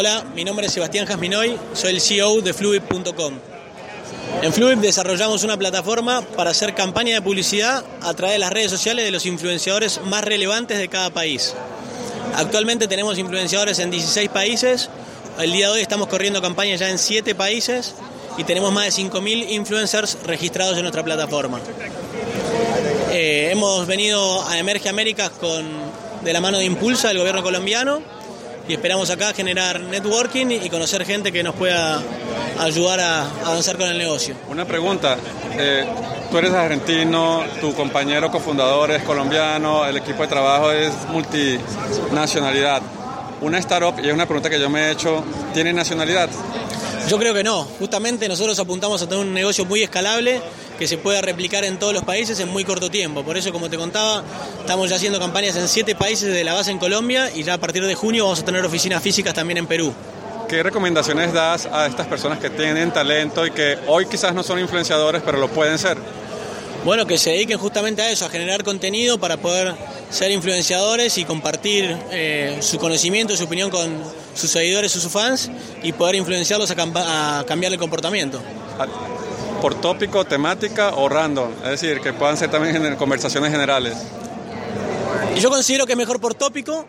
Hola, mi nombre es Sebastián Jasminoy, soy el CEO de Fluid.com. En Fluid desarrollamos una plataforma para hacer campaña de publicidad a través de las redes sociales de los influenciadores más relevantes de cada país. Actualmente tenemos influenciadores en 16 países, el día de hoy estamos corriendo campañas ya en 7 países y tenemos más de 5.000 influencers registrados en nuestra plataforma. Eh, hemos venido a Emerge Américas con, de la mano de Impulsa, del gobierno colombiano, y esperamos acá generar networking y conocer gente que nos pueda ayudar a avanzar con el negocio. Una pregunta, eh, tú eres argentino, tu compañero cofundador es colombiano, el equipo de trabajo es multinacionalidad. Una startup, y es una pregunta que yo me he hecho, ¿tiene nacionalidad? Yo creo que no. Justamente nosotros apuntamos a tener un negocio muy escalable que se pueda replicar en todos los países en muy corto tiempo. Por eso, como te contaba, estamos ya haciendo campañas en siete países de la base en Colombia y ya a partir de junio vamos a tener oficinas físicas también en Perú. ¿Qué recomendaciones das a estas personas que tienen talento y que hoy quizás no son influenciadores, pero lo pueden ser? Bueno, que se dediquen justamente a eso, a generar contenido para poder ser influenciadores y compartir eh, su conocimiento, su opinión con sus seguidores o sus fans y poder influenciarlos a, a cambiar el comportamiento. ¿Por tópico, temática o random? Es decir, que puedan ser también en conversaciones generales. Y yo considero que es mejor por tópico,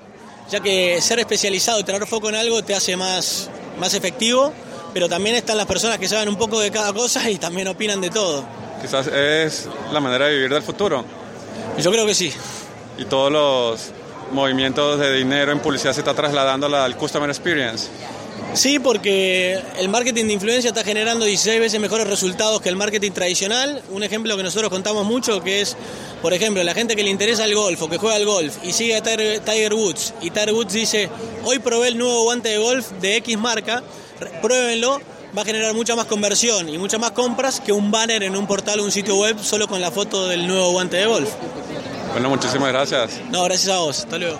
ya que ser especializado y tener foco en algo te hace más, más efectivo, pero también están las personas que saben un poco de cada cosa y también opinan de todo. Quizás es la manera de vivir del futuro. Yo creo que sí. Y todos los movimientos de dinero en publicidad se está trasladando al customer experience. Sí, porque el marketing de influencia está generando 16 veces mejores resultados que el marketing tradicional. Un ejemplo que nosotros contamos mucho que es, por ejemplo, la gente que le interesa el golf o que juega al golf y sigue a Tiger Woods y Tiger Woods dice, hoy probé el nuevo guante de golf de X marca, pruébenlo, va a generar mucha más conversión y muchas más compras que un banner en un portal o un sitio web solo con la foto del nuevo guante de golf. Bueno, muchísimas gracias. No, gracias a vos. Hasta luego.